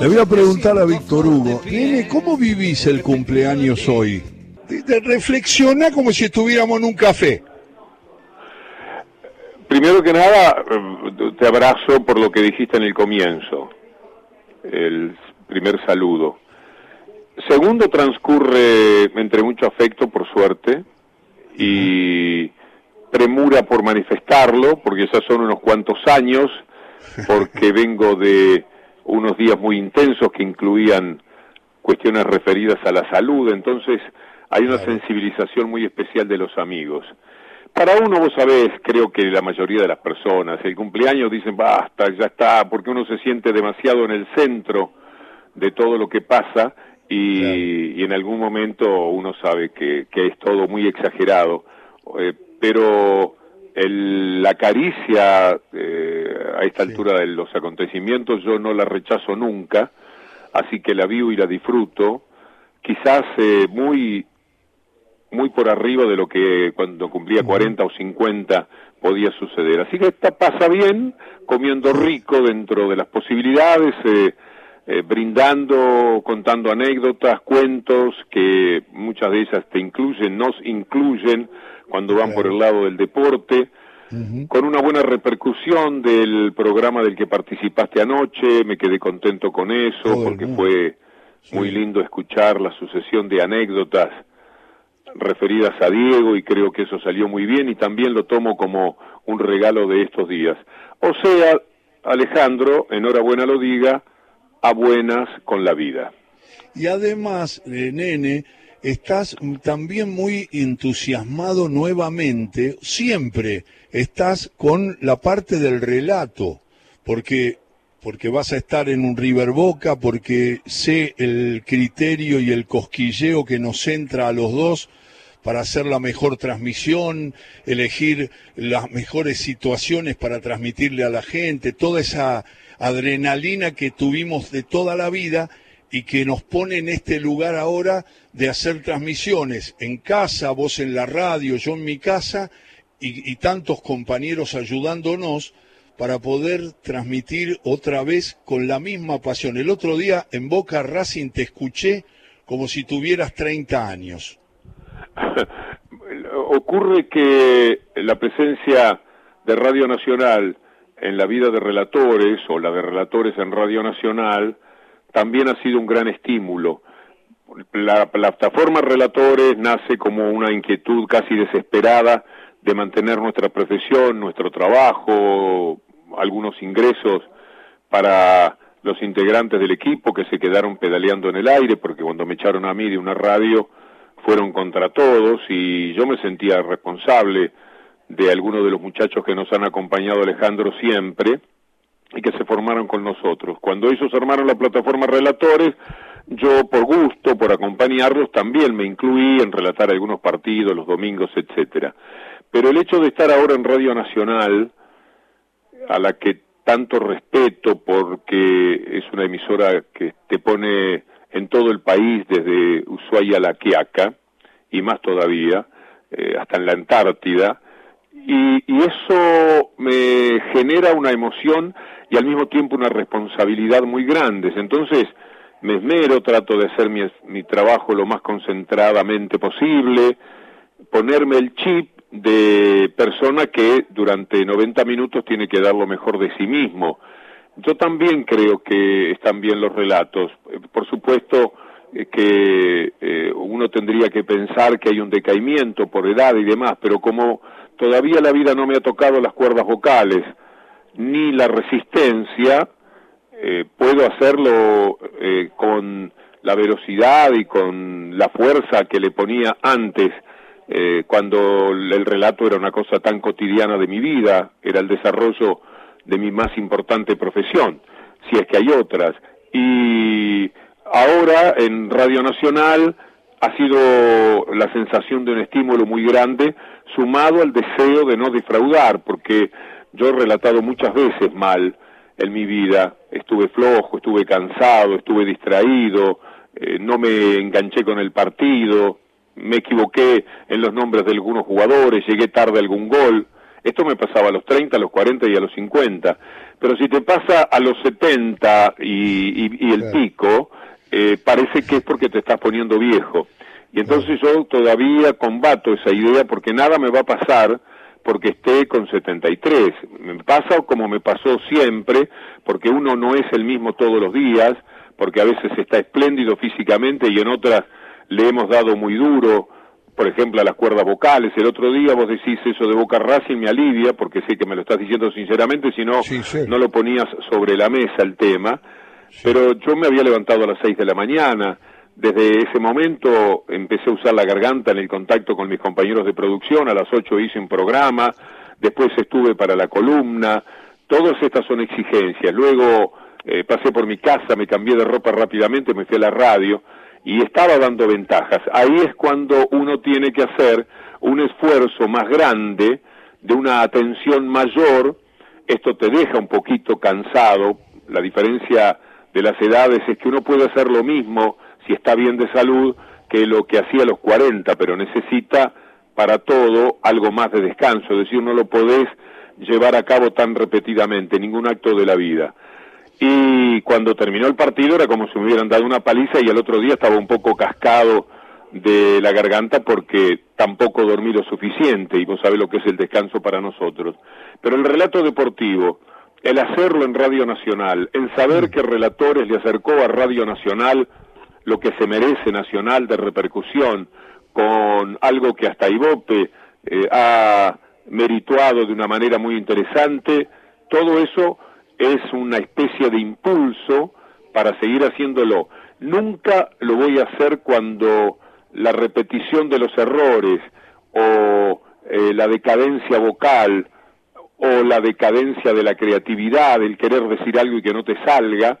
Le voy a preguntar a Víctor Hugo, nene, ¿cómo vivís el cumpleaños hoy? Reflexiona como si estuviéramos en un café. Primero que nada, eh, te abrazo por lo que dijiste en el comienzo, el primer saludo. Segundo, transcurre entre mucho afecto, por suerte, y premura por manifestarlo, porque ya son unos cuantos años, porque vengo de unos días muy intensos que incluían cuestiones referidas a la salud, entonces hay una sensibilización muy especial de los amigos. Para uno, vos sabés, creo que la mayoría de las personas, el cumpleaños dicen basta, ya está, porque uno se siente demasiado en el centro de todo lo que pasa y, en algún momento uno sabe que, es todo muy exagerado. Eh, pero la caricia eh, a esta altura de los acontecimientos yo no la rechazo nunca, así que la vivo y la disfruto, quizás eh, muy muy por arriba de lo que cuando cumplía 40 o 50 podía suceder. Así que esta pasa bien, comiendo rico dentro de las posibilidades, eh, eh, brindando, contando anécdotas, cuentos que muchas de ellas te incluyen, nos incluyen cuando van por el lado del deporte, con una buena repercusión del programa del que participaste anoche, me quedé contento con eso, porque fue muy lindo escuchar la sucesión de anécdotas referidas a Diego y creo que eso salió muy bien y también lo tomo como un regalo de estos días. O sea, Alejandro, enhorabuena lo diga, a buenas con la vida. Y además, eh, nene, estás también muy entusiasmado nuevamente, siempre estás con la parte del relato, porque porque vas a estar en un River Boca, porque sé el criterio y el cosquilleo que nos entra a los dos para hacer la mejor transmisión, elegir las mejores situaciones para transmitirle a la gente, toda esa adrenalina que tuvimos de toda la vida y que nos pone en este lugar ahora de hacer transmisiones en casa, vos en la radio, yo en mi casa y, tantos compañeros ayudándonos para poder transmitir otra vez con la misma pasión. El otro día en Boca Racing te escuché como si tuvieras 30 años. Ocurre que la presencia de Radio Nacional en la vida de relatores o la de relatores en Radio Nacional también ha sido un gran estímulo. La plataforma Relatores nace como una inquietud casi desesperada de mantener nuestra profesión, nuestro trabajo, algunos ingresos para los integrantes del equipo que se quedaron pedaleando en el aire, porque cuando me echaron a mí de una radio fueron contra todos y yo me sentía responsable de algunos de los muchachos que nos han acompañado Alejandro siempre y que se formaron con nosotros. Cuando ellos armaron la plataforma Relatores, yo por gusto, por acompañarlos, también me incluí en relatar algunos partidos, los domingos, etcétera. Pero el hecho de estar ahora en Radio Nacional, a la que tanto respeto porque es una emisora que te pone en todo el país, desde Ushuaia a La Quiaca, y más todavía, eh, hasta en la Antártida, y, eso me genera una emoción y al mismo tiempo una responsabilidad muy grande. Entonces, me esmero, trato de hacer mi, mi trabajo lo más concentradamente posible, ponerme el chip de persona que durante 90 minutos tiene que dar lo mejor de sí mismo. Yo también creo que están bien los relatos. Por supuesto eh, que eh, uno tendría que pensar que hay un decaimiento por edad y demás, pero como todavía la vida no me ha tocado las cuerdas vocales ni la resistencia, puedo hacerlo con la velocidad y con la fuerza que le ponía antes, cuando el relato era una cosa tan cotidiana de mi vida, era el desarrollo de mi más importante profesión, si es que hay otras. Y ahora en Radio Nacional ha sido la sensación de un estímulo muy grande, sumado al deseo de no defraudar, porque yo he relatado muchas veces mal en mi vida, estuve flojo, estuve cansado, estuve distraído, eh, no me enganché con el partido, me equivoqué en los nombres de algunos jugadores, llegué tarde a algún gol, Esto me pasaba a los 30, a los 40 y a los 50. Pero si te pasa a los 70 y, el pico, eh, parece que es porque te estás poniendo viejo. Y entonces yo todavía combato esa idea porque nada me va a pasar porque esté con 73. Me pasa como me pasó siempre, porque uno no es el mismo todos los días, porque a veces está espléndido físicamente y en otras le hemos dado muy duro, por ejemplo, a las cuerdas vocales. El otro día vos decís eso de Boca Racing me alivia, porque sé que me lo estás diciendo sinceramente, si no, no lo ponías sobre la mesa el tema. Pero yo me había levantado a las seis de la mañana, desde ese momento empecé a usar la garganta en el contacto con mis compañeros de producción, a las ocho hice un programa, después estuve para la columna, todas estas son exigencias. Luego eh, pasé por mi casa, me cambié de ropa rápidamente, me fui a la radio y estaba dando ventajas. Ahí es cuando uno tiene que hacer un esfuerzo más grande, de una atención mayor, esto te deja un poquito cansado, la diferencia de las edades es que uno puede hacer lo mismo si está bien de salud que lo que hacía a los 40, pero necesita para todo algo más de descanso, es decir, no lo podés llevar a cabo tan repetidamente, ningún acto de la vida. Y cuando terminó el partido era como si me hubieran dado una paliza y el otro día estaba un poco cascado de la garganta porque tampoco dormí lo suficiente y vos sabés lo que es el descanso para nosotros. Pero el relato deportivo, el hacerlo en Radio Nacional, el saber que Relatores le acercó a Radio Nacional lo que se merece nacional de repercusión, con algo que hasta Ibope eh, ha merituado de una manera muy interesante, todo eso es una especie de impulso para seguir haciéndolo. Nunca lo voy a hacer cuando la repetición de los errores o eh, la decadencia vocal o la decadencia de la creatividad, el querer decir algo y que no te salga,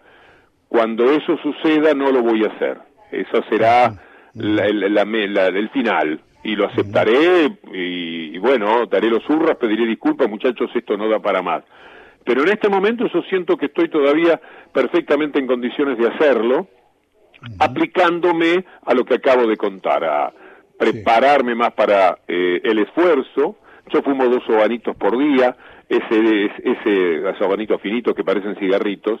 cuando eso suceda no lo voy a hacer. Eso será la, el final y lo aceptaré y, y, bueno, daré los hurras, pediré disculpas, muchachos, esto no da para más. Pero en este momento yo siento que estoy todavía perfectamente en condiciones de hacerlo, aplicándome a lo que acabo de contar, a prepararme más para eh, el esfuerzo. Yo fumo dos sobanitos por día, ese, ese sobanitos finitos que parecen cigarritos,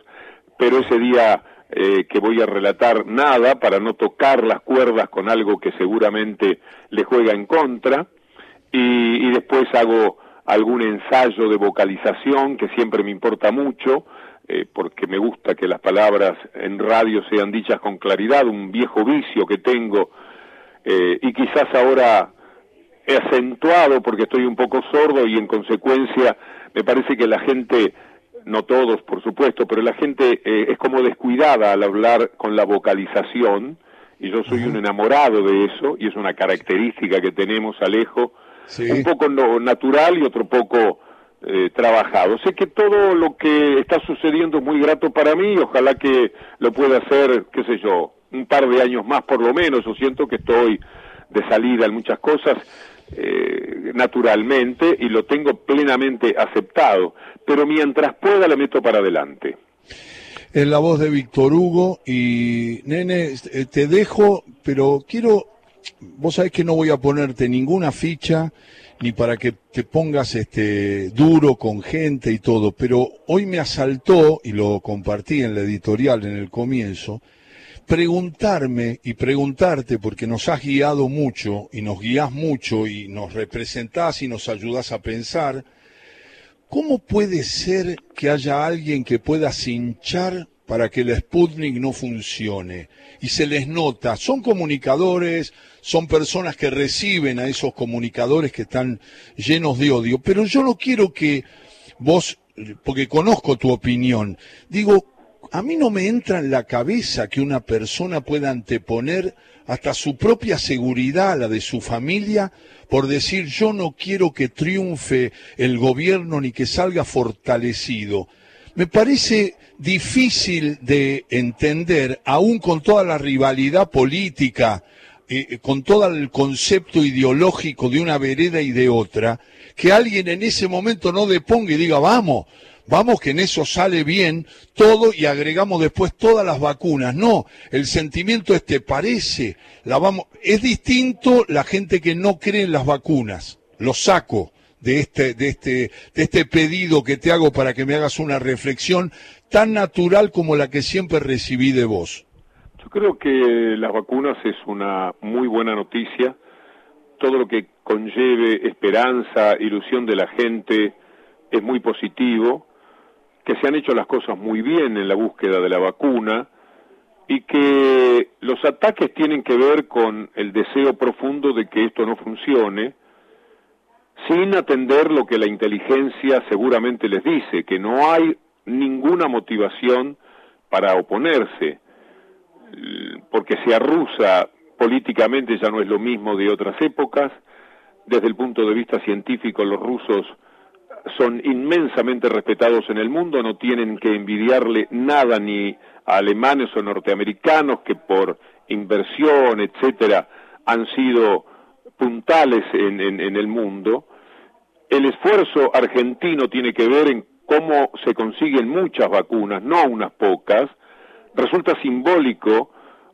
pero ese día eh, que voy a relatar nada para no tocar las cuerdas con algo que seguramente le juega en contra y, después hago algún ensayo de vocalización que siempre me importa mucho eh, porque me gusta que las palabras en radio sean dichas con claridad, un viejo vicio que tengo eh, y quizás ahora he acentuado porque estoy un poco sordo y en consecuencia me parece que la gente no todos por supuesto, pero la gente eh, es como descuidada al hablar con la vocalización, y yo soy un enamorado de eso, y es una característica que tenemos, Alejo, un poco natural y otro poco eh, trabajado. Sé que todo lo que está sucediendo es muy grato para mí, ojalá que lo pueda hacer, qué sé yo, un par de años más por lo menos, yo siento que estoy de salida en muchas cosas, eh, naturalmente y lo tengo plenamente aceptado, pero mientras pueda la meto para adelante. Es la voz de Víctor Hugo y nene, eh, te dejo, pero quiero, vos sabés que no voy a ponerte ninguna ficha ni para que te pongas este duro con gente y todo, pero hoy me asaltó y lo compartí en la editorial en el comienzo preguntarme y preguntarte, porque nos has guiado mucho y nos guías mucho y nos representás y nos ayudas a pensar, ¿cómo puede ser que haya alguien que pueda cinchar para que el Sputnik no funcione? Y se les nota, son comunicadores, son personas que reciben a esos comunicadores que están llenos de odio, pero yo no quiero que vos, porque conozco tu opinión, digo, a mí no me entra en la cabeza que una persona pueda anteponer hasta su propia seguridad, la de su familia, por decir yo no quiero que triunfe el gobierno ni que salga fortalecido. Me parece difícil de entender, aún con toda la rivalidad política, eh, con todo el concepto ideológico de una vereda y de otra, que alguien en ese momento no deponga y diga, vamos, vamos que en eso sale bien todo y agregamos después todas las vacunas. No, el sentimiento este parece, la vamos, es distinto la gente que no cree en las vacunas, lo saco de este, de este, de este pedido que te hago para que me hagas una reflexión tan natural como la que siempre recibí de vos. Yo creo que las vacunas es una muy buena noticia. Todo lo que conlleve esperanza, ilusión de la gente es muy positivo. Que se han hecho las cosas muy bien en la búsqueda de la vacuna y que los ataques tienen que ver con el deseo profundo de que esto no funcione, sin atender lo que la inteligencia seguramente les dice, que no hay ninguna motivación para oponerse, porque sea rusa políticamente ya no es lo mismo de otras épocas, desde el punto de vista científico los rusos son inmensamente respetados en el mundo, no tienen que envidiarle nada ni alemanes o norteamericanos que por inversión, etcétera, han sido puntales en, en, el mundo. El esfuerzo argentino tiene que ver en cómo se consiguen muchas vacunas, no unas pocas. Resulta simbólico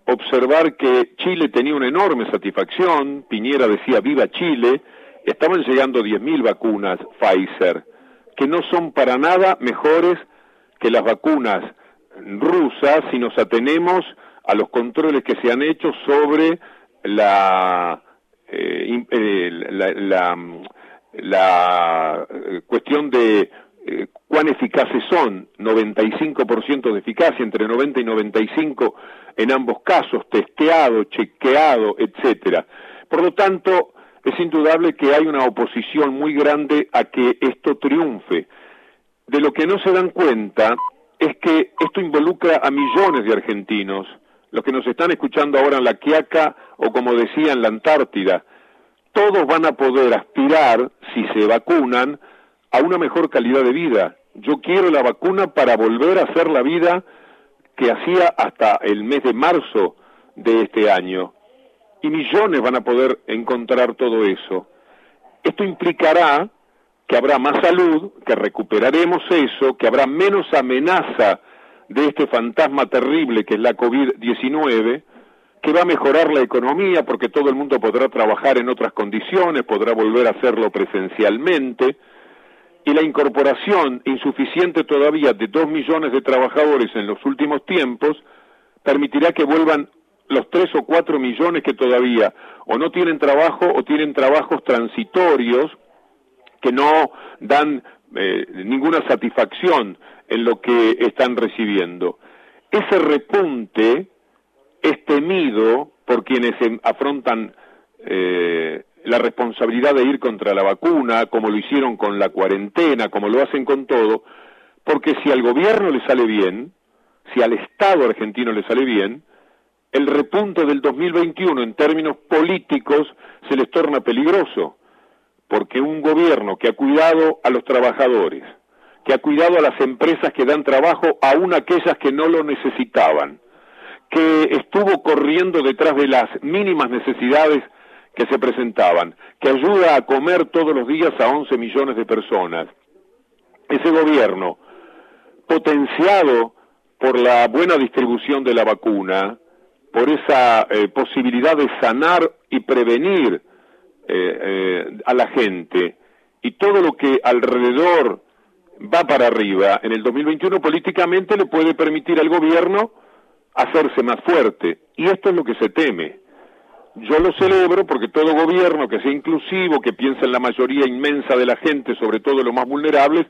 observar que Chile tenía una enorme satisfacción, Piñera decía viva Chile, estaban llegando 10.000 vacunas Pfizer, que no son para nada mejores que las vacunas rusa si nos atenemos a los controles que se han hecho sobre la, eh, eh, la, la, eh, cuestión de cuán eficaces son, 95% de eficacia, entre 90 y 95 en ambos casos, testeado, chequeado, etcétera. Por lo tanto, es indudable que hay una oposición muy grande a que esto triunfe. De lo que no se dan cuenta es que esto involucra a millones de argentinos, los que nos están escuchando ahora en la Quiaca o como decía en la Antártida, todos van a poder aspirar, si se vacunan, a una mejor calidad de vida. Yo quiero la vacuna para volver a hacer la vida que hacía hasta el mes de marzo de este año. Y millones van a poder encontrar todo eso. Esto implicará que habrá más salud, que recuperaremos eso, que habrá menos amenaza de este fantasma terrible que es la COVID-19, que va a mejorar la economía porque todo el mundo podrá trabajar en otras condiciones, podrá volver a hacerlo presencialmente, y la incorporación insuficiente todavía de dos millones de trabajadores en los últimos tiempos permitirá que vuelvan los tres o cuatro millones que todavía o no tienen trabajo o tienen trabajos transitorios que no dan eh, ninguna satisfacción en lo que están recibiendo. Ese repunte es temido por quienes afrontan eh, la responsabilidad de ir contra la vacuna, como lo hicieron con la cuarentena, como lo hacen con todo, porque si al gobierno le sale bien, si al Estado argentino le sale bien, el repunte del 2021 en términos políticos se les torna peligroso porque un gobierno que ha cuidado a los trabajadores, que ha cuidado a las empresas que dan trabajo, aún aquellas que no lo necesitaban, que estuvo corriendo detrás de las mínimas necesidades que se presentaban, que ayuda a comer todos los días a 11 millones de personas. Ese gobierno, potenciado por la buena distribución de la vacuna, por esa eh, posibilidad de sanar y prevenir eh, eh, a la gente y todo lo que alrededor va para arriba en el 2021 políticamente le puede permitir al gobierno hacerse más fuerte. Y esto es lo que se teme. Yo lo celebro porque todo gobierno que sea inclusivo, que piense en la mayoría inmensa de la gente, sobre todo los más vulnerables,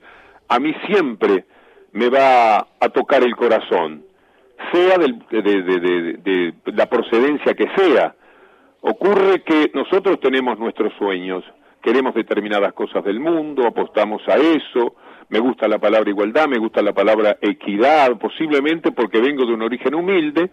a mí siempre me va a tocar el corazón, sea de, de la procedencia que sea Ocurre que nosotros tenemos nuestros sueños, queremos determinadas cosas del mundo, apostamos a eso, me gusta la palabra igualdad, me gusta la palabra equidad, posiblemente porque vengo de un origen humilde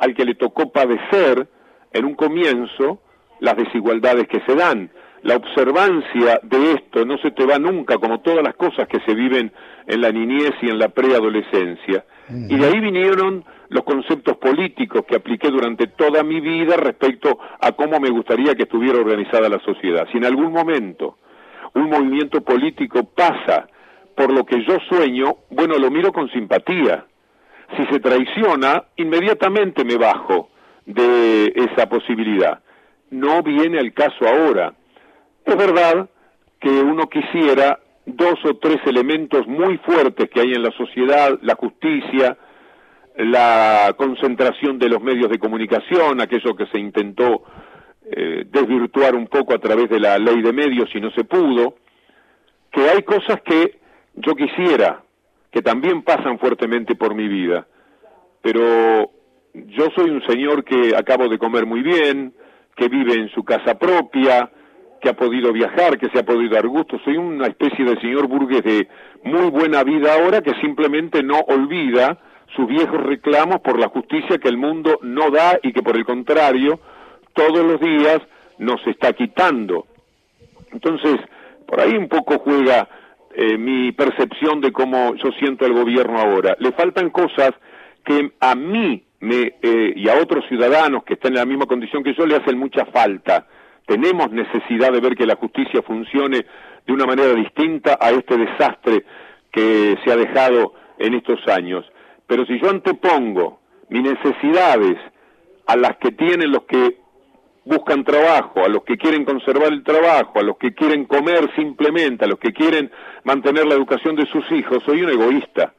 al que le tocó padecer en un comienzo las desigualdades que se dan. La observancia de esto no se te va nunca, como todas las cosas que se viven en la niñez y en la preadolescencia. Y de ahí vinieron los conceptos políticos que apliqué durante toda mi vida respecto a cómo me gustaría que estuviera organizada la sociedad. Si en algún momento un movimiento político pasa por lo que yo sueño, bueno, lo miro con simpatía. Si se traiciona, inmediatamente me bajo de esa posibilidad. No viene al caso ahora. Es verdad que uno quisiera dos o tres elementos muy fuertes que hay en la sociedad, la justicia, la concentración de los medios de comunicación, aquello que se intentó eh, desvirtuar un poco a través de la ley de medios y no se pudo, que hay cosas que yo quisiera, que también pasan fuertemente por mi vida, pero yo soy un señor que acabo de comer muy bien, que vive en su casa propia, que ha podido viajar, que se ha podido dar gusto. Soy una especie de señor burgués de muy buena vida ahora que simplemente no olvida sus viejos reclamos por la justicia que el mundo no da y que por el contrario todos los días nos está quitando. Entonces, por ahí un poco juega eh, mi percepción de cómo yo siento el gobierno ahora. Le faltan cosas que a mí me, eh, y a otros ciudadanos que están en la misma condición que yo le hacen mucha falta. Tenemos necesidad de ver que la justicia funcione de una manera distinta a este desastre que se ha dejado en estos años. Pero si yo antepongo mis necesidades a las que tienen los que buscan trabajo, a los que quieren conservar el trabajo, a los que quieren comer simplemente, a los que quieren mantener la educación de sus hijos, soy un egoísta,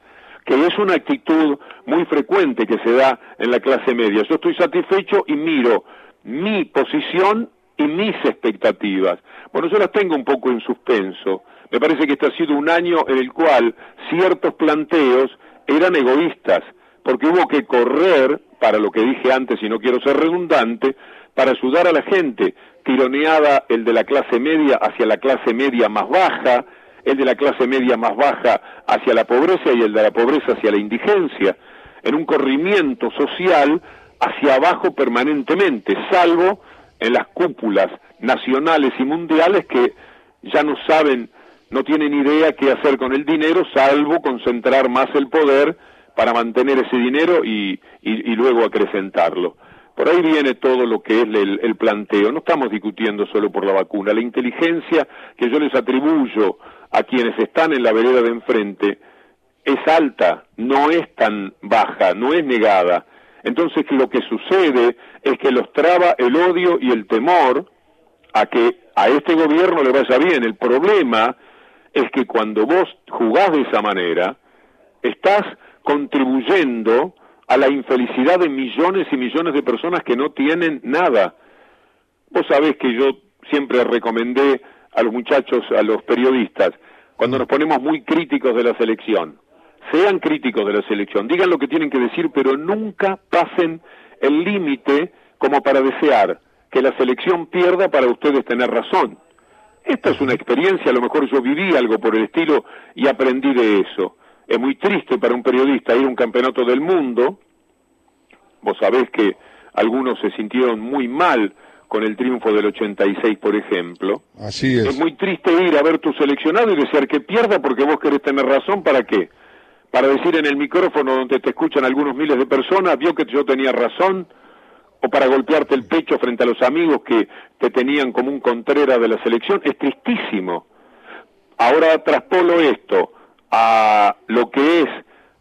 que es una actitud muy frecuente que se da en la clase media. Yo estoy satisfecho y miro mi posición y mis expectativas. Bueno, yo las tengo un poco en suspenso. Me parece que este ha sido un año en el cual ciertos planteos eran egoístas, porque hubo que correr, para lo que dije antes y no quiero ser redundante, para ayudar a la gente, tironeada el de la clase media hacia la clase media más baja, el de la clase media más baja hacia la pobreza y el de la pobreza hacia la indigencia, en un corrimiento social hacia abajo permanentemente, salvo en las cúpulas nacionales y mundiales que ya no saben no tienen idea qué hacer con el dinero salvo concentrar más el poder para mantener ese dinero y, y, luego acrecentarlo. Por ahí viene todo lo que es el, el, planteo. No estamos discutiendo solo por la vacuna. La inteligencia que yo les atribuyo a quienes están en la vereda de enfrente es alta, no es tan baja, no es negada. Entonces lo que sucede es que los traba el odio y el temor a que a este gobierno le vaya bien. El problema es que cuando vos jugás de esa manera, estás contribuyendo a la infelicidad de millones y millones de personas que no tienen nada. Vos sabés que yo siempre recomendé a los muchachos, a los periodistas, cuando nos ponemos muy críticos de la selección, sean críticos de la selección, digan lo que tienen que decir, pero nunca pasen el límite como para desear que la selección pierda para ustedes tener razón. Esta es una experiencia, a lo mejor yo viví algo por el estilo y aprendí de eso. Es muy triste para un periodista ir a un campeonato del mundo. Vos sabés que algunos se sintieron muy mal con el triunfo del 86, por ejemplo. Así es. Es muy triste ir a ver tu seleccionado y desear que pierda porque vos querés tener razón. ¿Para qué? Para decir en el micrófono donde te escuchan algunos miles de personas, vio que yo tenía razón, o para golpearte el pecho frente a los amigos que te tenían como un contrera de la selección, es tristísimo. Ahora traspolo esto a lo que es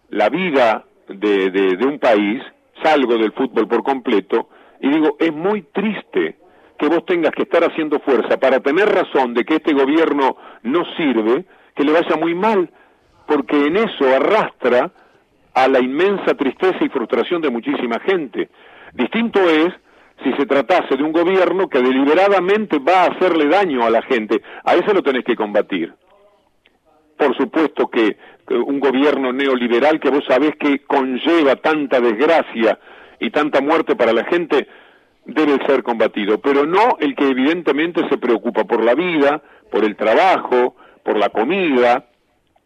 la vida de, de, un país, salgo del fútbol por completo y digo, es muy triste que vos tengas que estar haciendo fuerza para tener razón de que este gobierno no sirve, que le vaya muy mal, porque en eso arrastra a la inmensa tristeza y frustración de muchísima gente. Distinto es si se tratase de un gobierno que deliberadamente va a hacerle daño a la gente. A eso lo tenés que combatir. Por supuesto que un gobierno neoliberal que vos sabés que conlleva tanta desgracia y tanta muerte para la gente debe ser combatido, pero no el que evidentemente se preocupa por la vida, por el trabajo, por la comida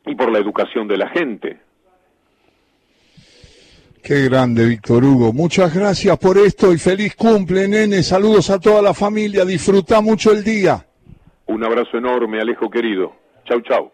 y por la educación de la gente. Qué grande, Víctor Hugo. Muchas gracias por esto y feliz cumple, nene. Saludos a toda la familia. Disfruta mucho el día. Un abrazo enorme, Alejo querido. Chau, chau.